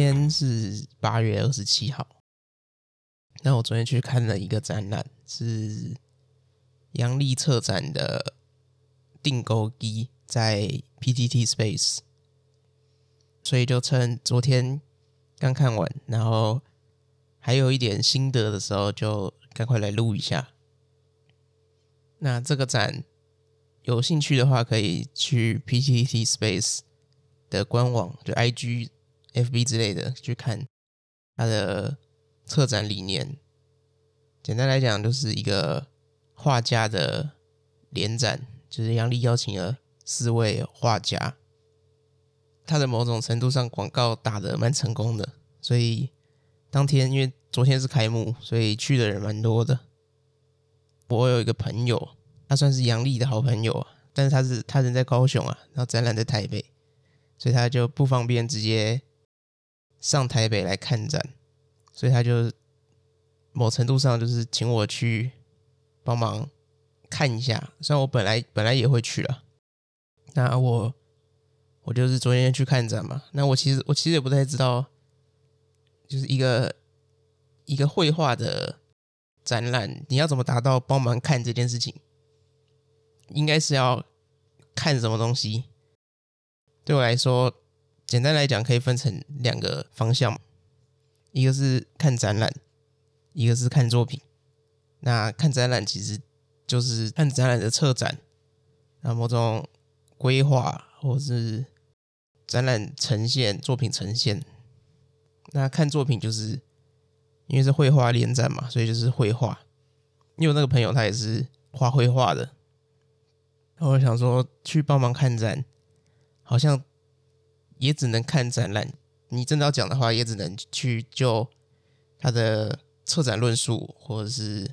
天是八月二十七号。那我昨天去看了一个展览，是杨丽策展的订购机在 PTT Space，所以就趁昨天刚看完，然后还有一点心得的时候，就赶快来录一下。那这个展有兴趣的话，可以去 PTT Space 的官网，就 IG、FB 之类的去看它的策展理念。简单来讲，就是一个画家的联展，就是阳历邀请了四位画家，他的某种程度上广告打得蛮成功的，所以当天因为昨天是开幕，所以去的人蛮多的。我有一个朋友，他算是阳历的好朋友啊，但是他是他人在高雄啊，然后展览在台北。所以他就不方便直接上台北来看展，所以他就某程度上就是请我去帮忙看一下。虽然我本来本来也会去了，那我我就是昨天去看展嘛。那我其实我其实也不太知道，就是一个一个绘画的展览，你要怎么达到帮忙看这件事情？应该是要看什么东西？对我来说，简单来讲，可以分成两个方向，一个是看展览，一个是看作品。那看展览其实就是看展览的策展，那某种规划或是展览呈现、作品呈现。那看作品就是因为是绘画连展嘛，所以就是绘画。因为那个朋友他也是画绘画的，我想说去帮忙看展。好像也只能看展览，你真的要讲的话，也只能去就他的策展论述，或者是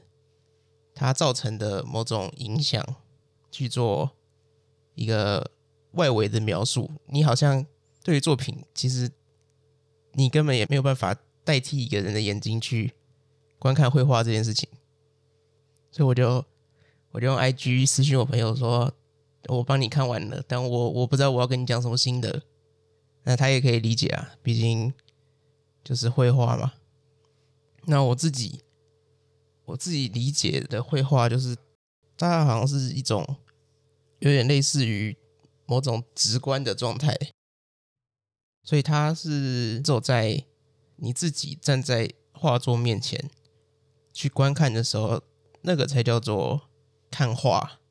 他造成的某种影响去做一个外围的描述。你好像对于作品，其实你根本也没有办法代替一个人的眼睛去观看绘画这件事情。所以我就我就用 IG 私信我朋友说。我帮你看完了，但我我不知道我要跟你讲什么心得，那他也可以理解啊，毕竟就是绘画嘛。那我自己我自己理解的绘画，就是它好像是一种有点类似于某种直观的状态，所以它是只有在你自己站在画作面前去观看的时候，那个才叫做看画。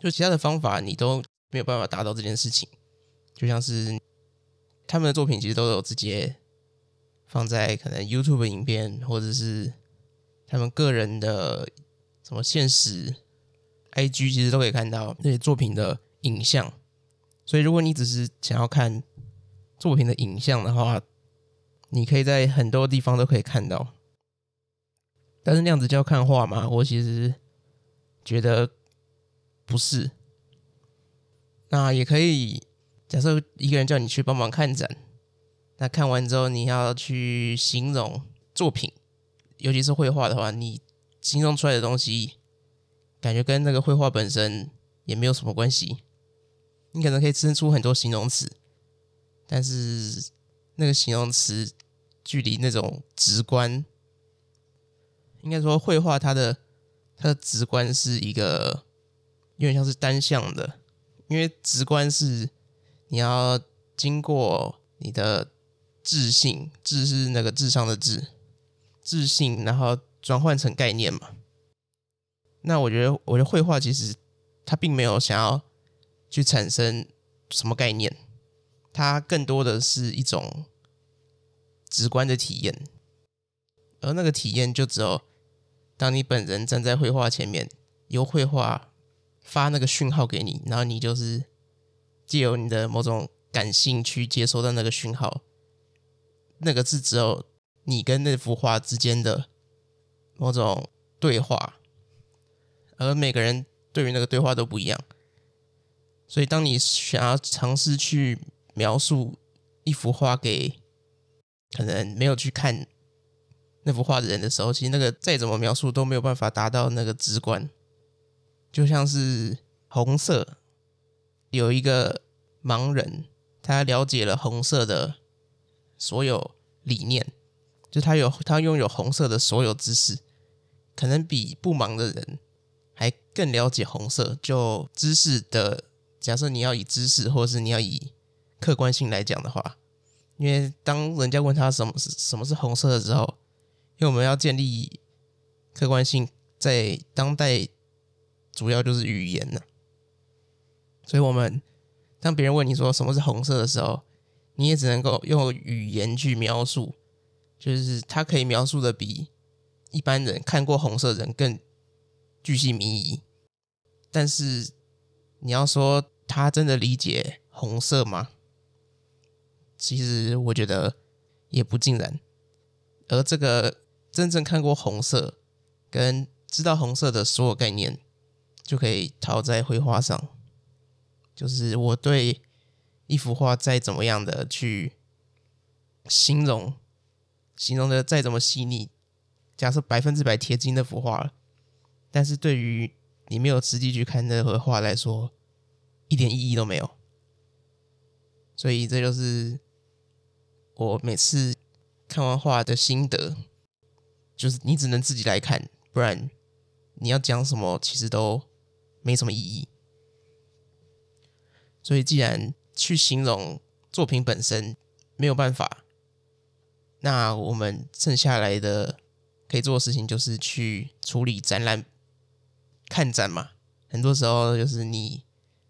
就其他的方法，你都没有办法达到这件事情。就像是他们的作品，其实都有直接放在可能 YouTube 影片，或者是他们个人的什么现实 IG，其实都可以看到那些作品的影像。所以，如果你只是想要看作品的影像的话，你可以在很多地方都可以看到。但是那样子叫看画吗？我其实觉得。不是，那也可以。假设一个人叫你去帮忙看展，那看完之后你要去形容作品，尤其是绘画的话，你形容出来的东西，感觉跟那个绘画本身也没有什么关系。你可能可以生出很多形容词，但是那个形容词距离那种直观，应该说绘画它的它的直观是一个。有点像是单向的，因为直观是你要经过你的智性，智是那个智商的智，智性，然后转换成概念嘛。那我觉得，我觉得绘画其实它并没有想要去产生什么概念，它更多的是一种直观的体验，而那个体验就只有当你本人站在绘画前面，由绘画。发那个讯号给你，然后你就是借由你的某种感性去接收到那个讯号，那个是只有你跟那幅画之间的某种对话，而每个人对于那个对话都不一样。所以，当你想要尝试去描述一幅画给可能没有去看那幅画的人的时候，其实那个再怎么描述都没有办法达到那个直观。就像是红色，有一个盲人，他了解了红色的所有理念，就他有他拥有红色的所有知识，可能比不盲的人还更了解红色。就知识的假设，你要以知识，或者是你要以客观性来讲的话，因为当人家问他什么是什么是红色的时候，因为我们要建立客观性，在当代主要就是语言呢，所以我们当别人问你说什么是红色的时候，你也只能够用语言去描述，就是他可以描述的比一般人看过红色的人更具细靡遗。但是你要说他真的理解红色吗？其实我觉得也不尽然。而这个真正看过红色跟知道红色的所有概念，就可以套在绘画上。就是我对。一幅画再怎么样的去形容，形容的再怎么细腻，假设百分之百贴近那幅画了，但是对于你没有实际去看那幅画来说，一点意义都没有。所以这就是我每次看完画的心得，就是你只能自己来看，不然你要讲什么其实都没什么意义。所以既然去形容作品本身没有办法，那我们剩下来的可以做的事情就是去处理展览、看展嘛。很多时候就是你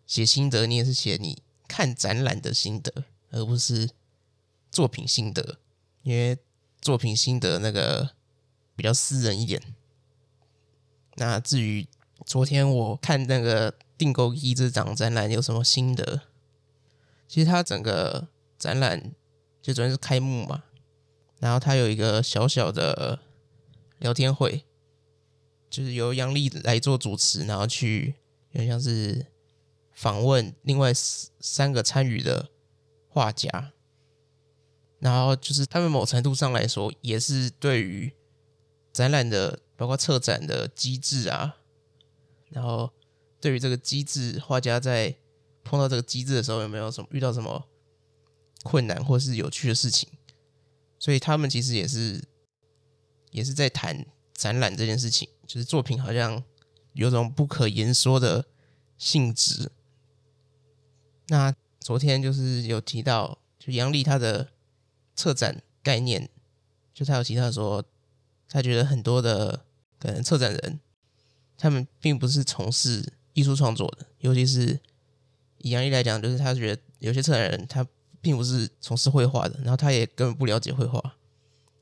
写心得，你也是写你看展览的心得，而不是作品心得，因为作品心得那个比较私人一点。那至于昨天我看那个订购一这场展览有什么心得？其实它整个展览就昨天是开幕嘛，然后它有一个小小的聊天会，就是由杨丽来做主持，然后去有点像是访问另外三个参与的画家，然后就是他们某程度上来说，也是对于展览的包括策展的机制啊，然后对于这个机制，画家在。碰到这个机制的时候，有没有什么遇到什么困难或是有趣的事情？所以他们其实也是也是在谈展览这件事情，就是作品好像有种不可言说的性质。那昨天就是有提到，就杨丽他的策展概念，就他有提到说，他觉得很多的可能策展人，他们并不是从事艺术创作的，尤其是。以杨丽来讲，就是他觉得有些策展人他并不是从事绘画的，然后他也根本不了解绘画，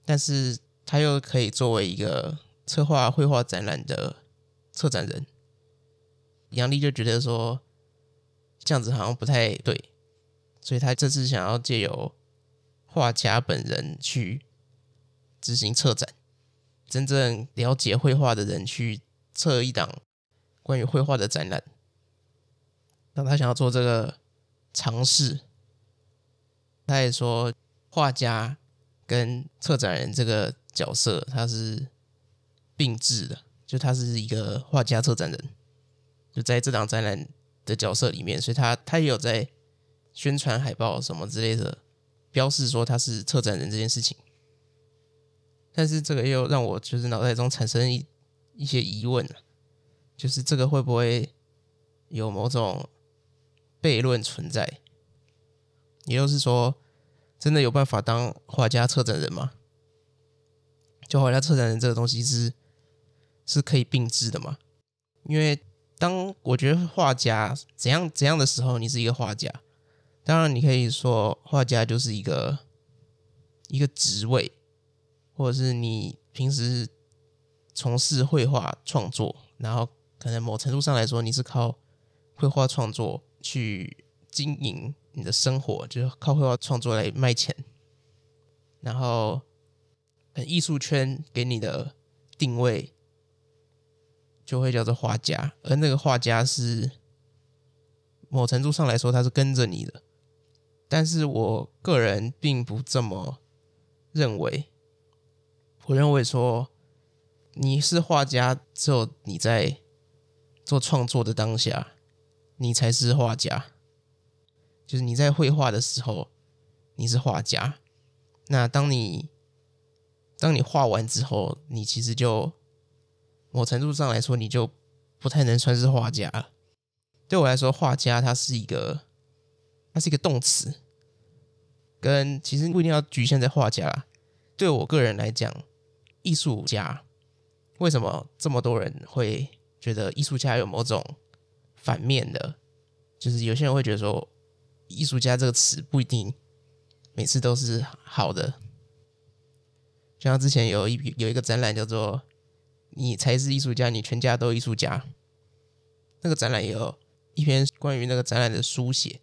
但是他又可以作为一个策划绘画展览的策展人。杨丽就觉得说这样子好像不太对，所以他这次想要借由画家本人去执行策展，真正了解绘画的人去策一档关于绘画的展览。那他想要做这个尝试，他也说，画家跟策展人这个角色他是并置的，就他是一个画家策展人，就在这档展览的角色里面，所以他他也有在宣传海报什么之类的，标示说他是策展人这件事情。但是这个又让我就是脑袋中产生一一些疑问，就是这个会不会有某种悖论存在，也就是说，真的有办法当画家策展人吗？就画家策展人这个东西是是可以并置的吗？因为当我觉得画家怎样怎样的时候，你是一个画家。当然，你可以说画家就是一个一个职位，或者是你平时从事绘画创作，然后可能某程度上来说，你是靠绘画创作。去经营你的生活，就是靠绘画创作来卖钱。然后，艺术圈给你的定位就会叫做画家，而那个画家是某程度上来说，他是跟着你的。但是我个人并不这么认为。我认为说，你是画家，只有你在做创作的当下。你才是画家，就是你在绘画的时候，你是画家。那当你当你画完之后，你其实就某程度上来说，你就不太能算是画家了。对我来说，画家它是一个，它是一个动词，跟其实不一定要局限在画家。对我个人来讲，艺术家为什么这么多人会觉得艺术家有某种反面的？就是有些人会觉得说，艺术家这个词不一定每次都是好的。就像之前有一有一个展览叫做“你才是艺术家，你全家都艺术家”，那个展览也有一篇关于那个展览的书写，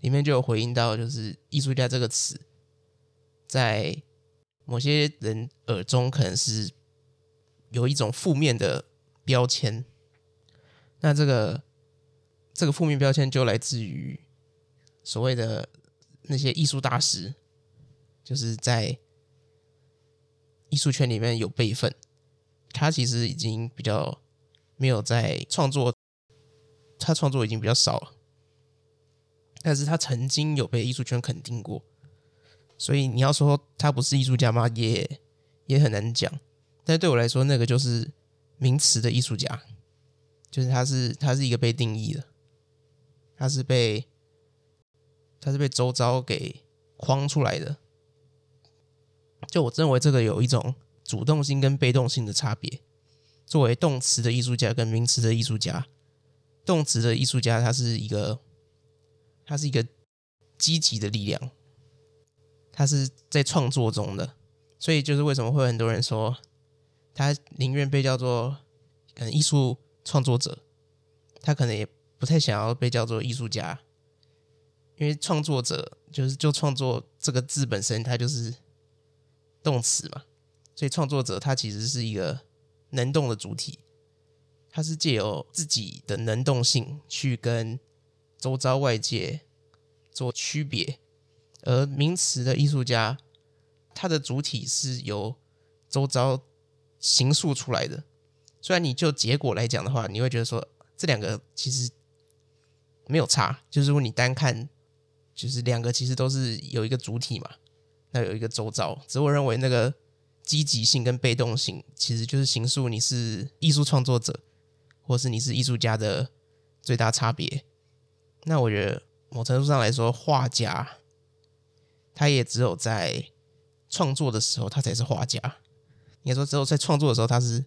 里面就有回应到，就是“艺术家”这个词在某些人耳中可能是有一种负面的标签。那这个这个负面标签就来自于所谓的那些艺术大师，就是在。艺术圈里面有辈分，他其实已经比较没有在创作，他创作已经比较少了，但是他曾经有被艺术圈肯定过，所以你要说他不是艺术家吗？也也很难讲。但对我来说，那个就是名词的艺术家，就是他是他是一个被定义的，他是被他是被周遭给框出来的。就我认为这个有一种主动性跟被动性的差别。作为动词的艺术家跟名词的艺术家，动词的艺术家他是一个，他是一个积极的力量，他是在创作中的，所以就是为什么会很多人说他宁愿被叫做可能艺术创作者，他可能也不太想要被叫做艺术家，因为创作者就是就创作这个字本身，它就是。动词嘛，所以创作者他其实是一个能动的主体，他是借由自己的能动性去跟周遭外界做区别，而名词的艺术家，他的主体是由周遭形塑出来的。虽然你就结果来讲的话，你会觉得说这两个其实没有差，就是如果你单看，就是两个其实都是有一个主体嘛。那有一个周遭，只我认为那个积极性跟被动性，其实就是形塑你是艺术创作者，或是你是艺术家的最大差别。那我觉得某程度上来说，画家他也只有在创作的时候，他才是画家。应该说，只有在创作的时候，他是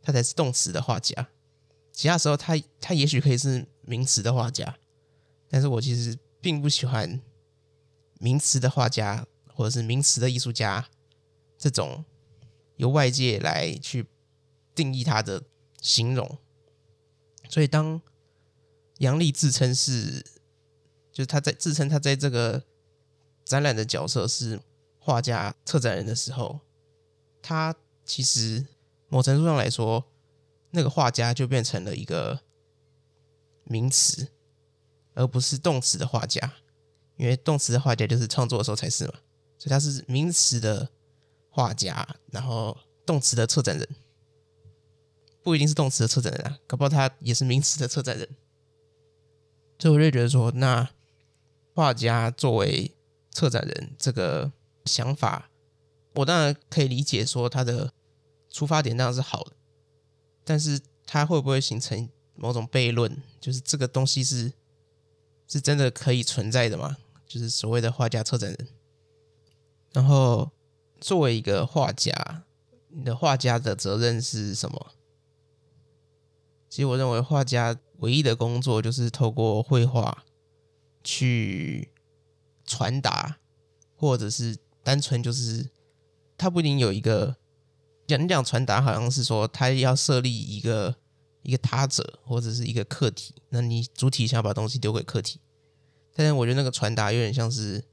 他才是动词的画家。其他时候他，他也许可以是名词的画家，但是我其实并不喜欢名词的画家。或者是名词的艺术家，这种由外界来去定义他的形容，所以当杨力自称是，就是他在自称他在这个展览的角色是画家、策展人的时候，他其实某程度上来说，那个画家就变成了一个名词，而不是动词的画家，因为动词的画家就是创作的时候才是嘛。所以他是名词的画家，然后动词的策展人，不一定是动词的策展人啊，搞不好他也是名词的策展人。所以我就觉得说，那画家作为策展人这个想法，我当然可以理解，说他的出发点当然是好的，但是他会不会形成某种悖论？就是这个东西是是真的可以存在的吗？就是所谓的画家策展人。然后，作为一个画家，你的画家的责任是什么？其实，我认为画家唯一的工作就是透过绘画去传达，或者是单纯就是他不一定有一个讲讲传达，好像是说他要设立一个一个他者或者是一个客体，那你主体想要把东西丢给客体，但是我觉得那个传达有点像是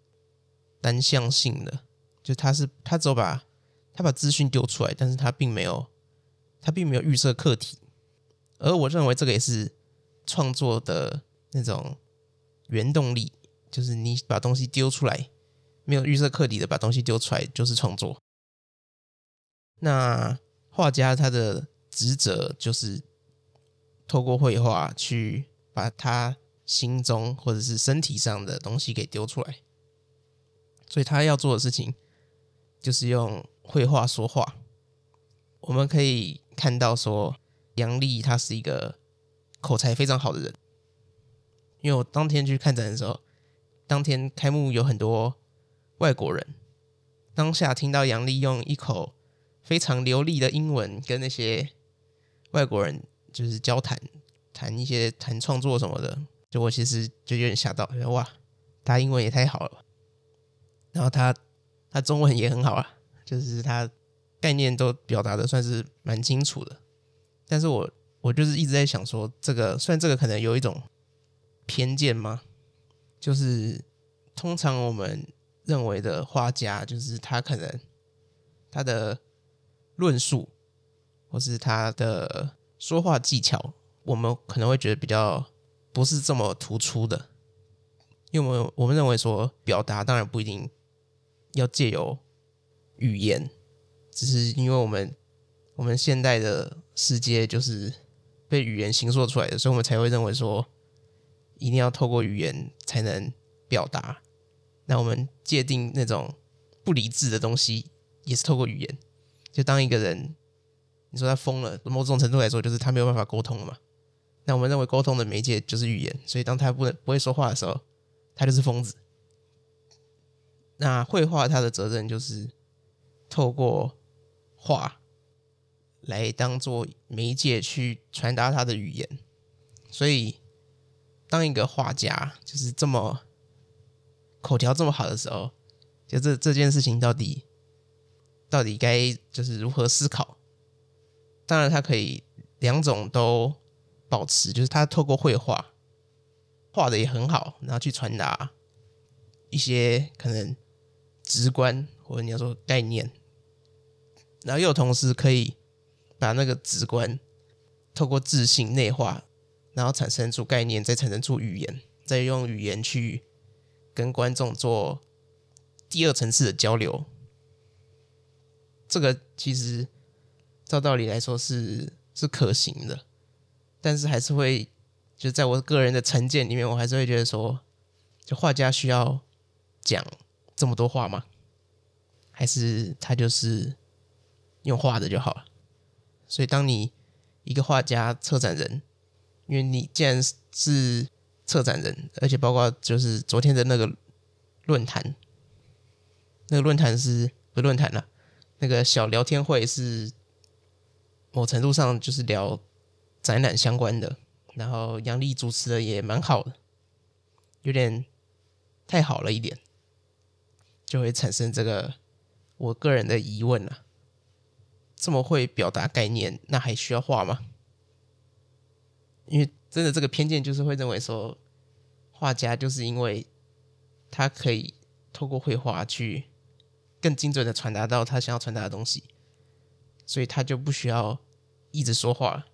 单向性的。就他是他只有把他把资讯丢出来，但是他并没有他并没有预设课题，而我认为这个也是创作的那种原动力，就是你把东西丢出来，没有预设课题的把东西丢出来就是创作。那画家他的职责就是透过绘画去把他心中或者是身体上的东西给丢出来，所以他要做的事情。就是用绘画说话。我们可以看到说，杨丽他是一个口才非常好的人。因为我当天去看展的时候，当天开幕有很多外国人，当下听到杨丽用一口非常流利的英文跟那些外国人就是交谈，谈一些谈创作什么的，就我其实就有点吓到，哇，他英文也太好了，然后他他中文也很好啊，就是他概念都表达的算是蛮清楚的，但是我我就是一直在想说，这个虽然这个可能有一种偏见吗？就是通常我们认为的画家，就是他可能他的论述或是他的说话技巧，我们可能会觉得比较不是这么突出的，因为我们我们认为说表达当然不一定要借由语言，只是因为我们我们现代的世界就是被语言形塑出来的，所以我们才会认为说一定要透过语言才能表达。那我们界定那种不理智的东西，也是透过语言。就当一个人，你说他疯了，某种程度来说，就是他没有办法沟通了嘛。那我们认为沟通的媒介就是语言，所以当他不能不会说话的时候，他就是疯子。那绘画他的责任就是透过画来当做媒介去传达他的语言。所以，当一个画家就是这么口条这么好的时候，就这这件事情到底。到底该就是如何思考？当然，他可以两种都保持，就是他透过绘画画的也很好，然后去传达一些可能直观或者你要说概念，然后又同时可以把那个直观透过自信内化，然后产生出概念，再产生出语言，再用语言去跟观众做第二层次的交流。这个其实照道理来说是是可行的，但是还是会就在我个人的成见里面，我还是会觉得说，就画家需要讲这么多话吗？还是他就是用画的就好了？所以，当你一个画家、策展人，因为你既然是策展人，而且包括就是昨天的那个论坛，那个论坛是不论坛了？那个小聊天会是某程度上就是聊展览相关的，然后杨丽主持的也蛮好的，有点太好了一点，就会产生这个我个人的疑问了。这么会表达概念，那还需要画吗？因为真的这个偏见就是会认为说，画家就是因为他可以透过绘画去。更精准的传达到他想要传达的东西，所以他就不需要一直说话，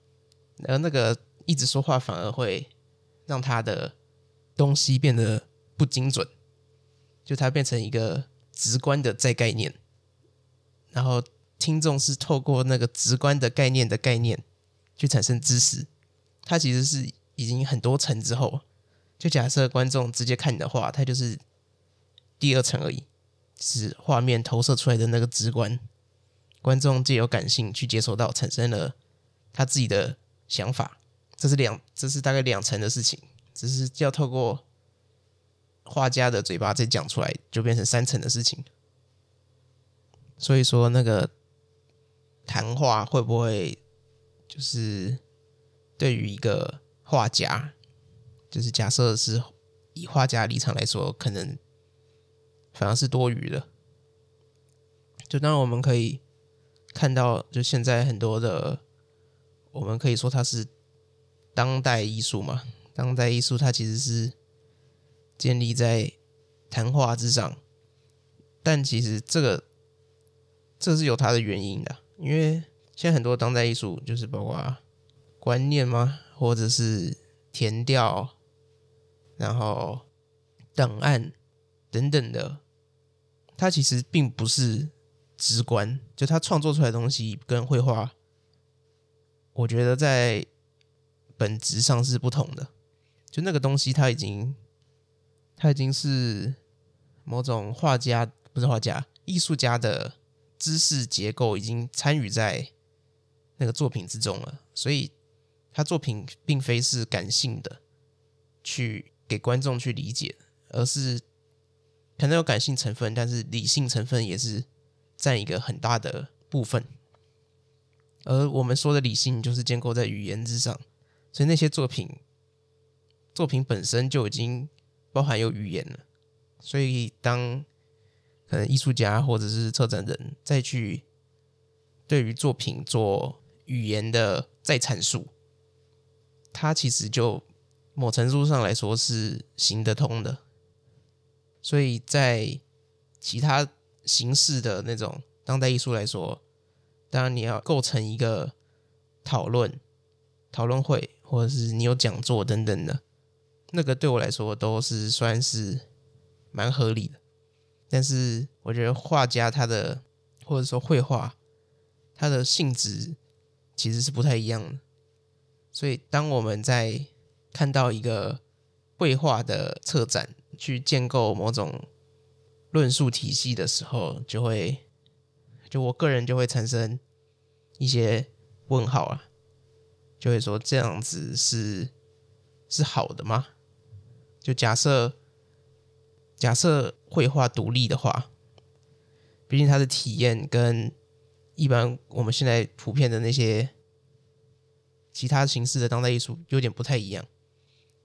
而那个一直说话反而会让他的东西变得不精准，就他变成一个直观的再概念，然后听众是透过那个直观的概念的概念去产生知识，他其实是已经很多层之后，就假设观众直接看你的话，他就是第二层而已。是画面投射出来的那个直观，观众借由感性去接收到，产生了他自己的想法。这是两，这是大概两层的事情，只是要透过画家的嘴巴再讲出来，就变成三层的事情。所以说，那个谈话会不会就是对于一个画家，就是假设是以画家立场来说，可能。反而是多余的。就当然我们可以看到，就现在很多的，我们可以说它是当代艺术嘛。当代艺术它其实是建立在谈话之上，但其实这个这是有它的原因的。因为现在很多当代艺术就是包括观念嘛，或者是填调，然后档案。等等的，它其实并不是直观，就他创作出来的东西跟绘画，我觉得在本质上是不同的。就那个东西，它已经，它已经是某种画家，不是画家，艺术家的知识结构已经参与在那个作品之中了，所以他作品并非是感性的去给观众去理解，而是可能有感性成分，但是理性成分也是占一个很大的部分。而我们说的理性，就是建构在语言之上，所以那些作品作品本身就已经包含有语言了，所以当可能艺术家或者是策展人再去对于作品做语言的再阐述，它其实就某程度上来说是行得通的。所以在其他形式的那种当代艺术来说，当然你要构成一个讨论讨论会，或者是你有讲座等等的，那个对我来说都是算是蛮合理的。但是我觉得画家他的或者说绘画，它的性质其实是不太一样的。所以当我们在看到一个绘画的策展去建构某种论述体系的时候，就会就我个人就会产生一些问号啊，就会说这样子是是好的吗？就假设。假设绘画独立的话，毕竟它的体验跟一般我们现在普遍的那些其他形式的当代艺术有点不太一样。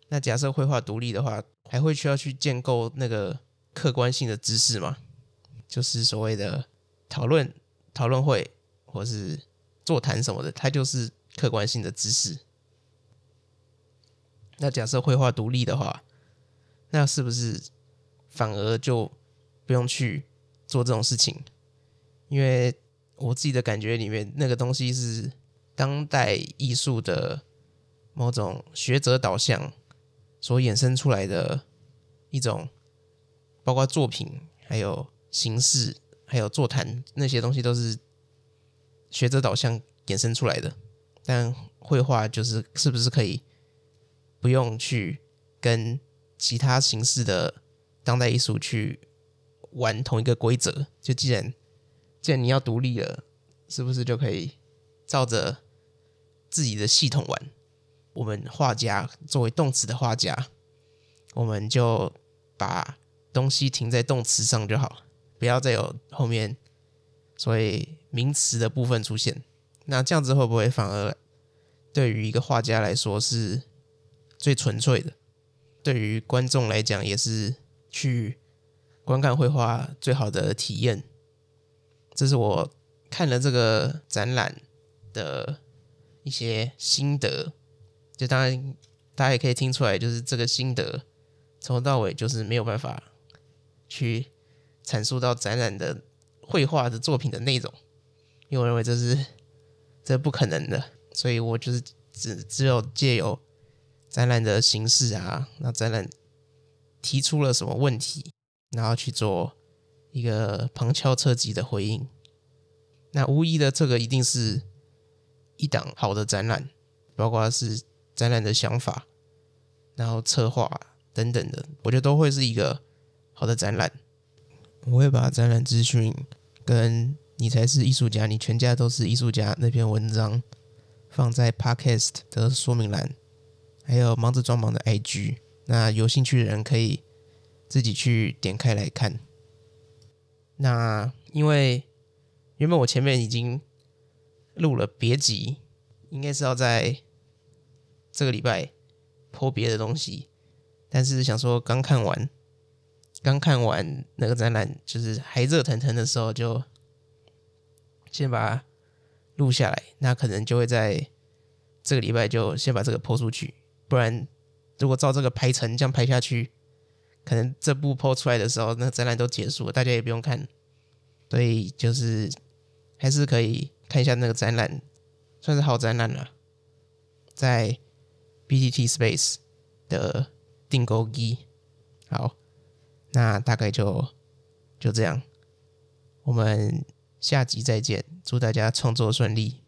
那假设绘画独立的话，还会需要去建构那个客观性的知识吗？就是所谓的讨论讨论会或是座谈什么的，它就是客观性的知识。那假设绘画独立的话，那是不是？反而就不用去做这种事情，因为我自己的感觉里面，那个东西是当代艺术的某种学者导向所衍生出来的一种，包括作品、还有形式、还有座谈那些东西，都是学者导向衍生出来的。但绘画就是是不是可以不用去跟其他形式的当代艺术去玩同一个规则，就既然既然你要独立了，是不是就可以照着自己的系统玩？我们画家作为动词的画家，我们就把东西停在动词上就好，不要再有后面所谓名词的部分出现。那这样子会不会反而对于一个画家来说是最纯粹的？对于观众来讲也是。去观看绘画最好的体验，这是我看了这个展览的一些心得。就当然，大家也可以听出来，就是这个心得从头到尾就是没有办法去阐述到展览的绘画的作品的内容，因为我认为这是这不可能的。所以我就是只只有借由展览的形式啊，那展览。提出了什么问题，然后去做一个旁敲侧击的回应。那无疑的，这个一定是一档好的展览，包括是展览的想法，然后策划等等的，我觉得都会是一个好的展览。我会把展览资讯跟你才是艺术家，你全家都是艺术家那篇文章放在 Podcast 的说明栏，还有忙着装忙的 IG。那有兴趣的人可以自己去点开来看。那因为原本我前面已经录了别集，应该是要在这个礼拜 po 别的东西，但是想说刚看完，刚看完那个展览，就是还热腾腾的时候，就先把它录下来。那可能就会在这个礼拜就先把这个 po 出去，不然。如果照这个排程这样排下去，可能这部 PO 出来的时候，那展览都结束了，大家也不用看。所以就是还是可以看一下那个展览，算是好展览了，在 BTT Space 的订购机。好，那大概就就这样，我们下集再见，祝大家创作顺利。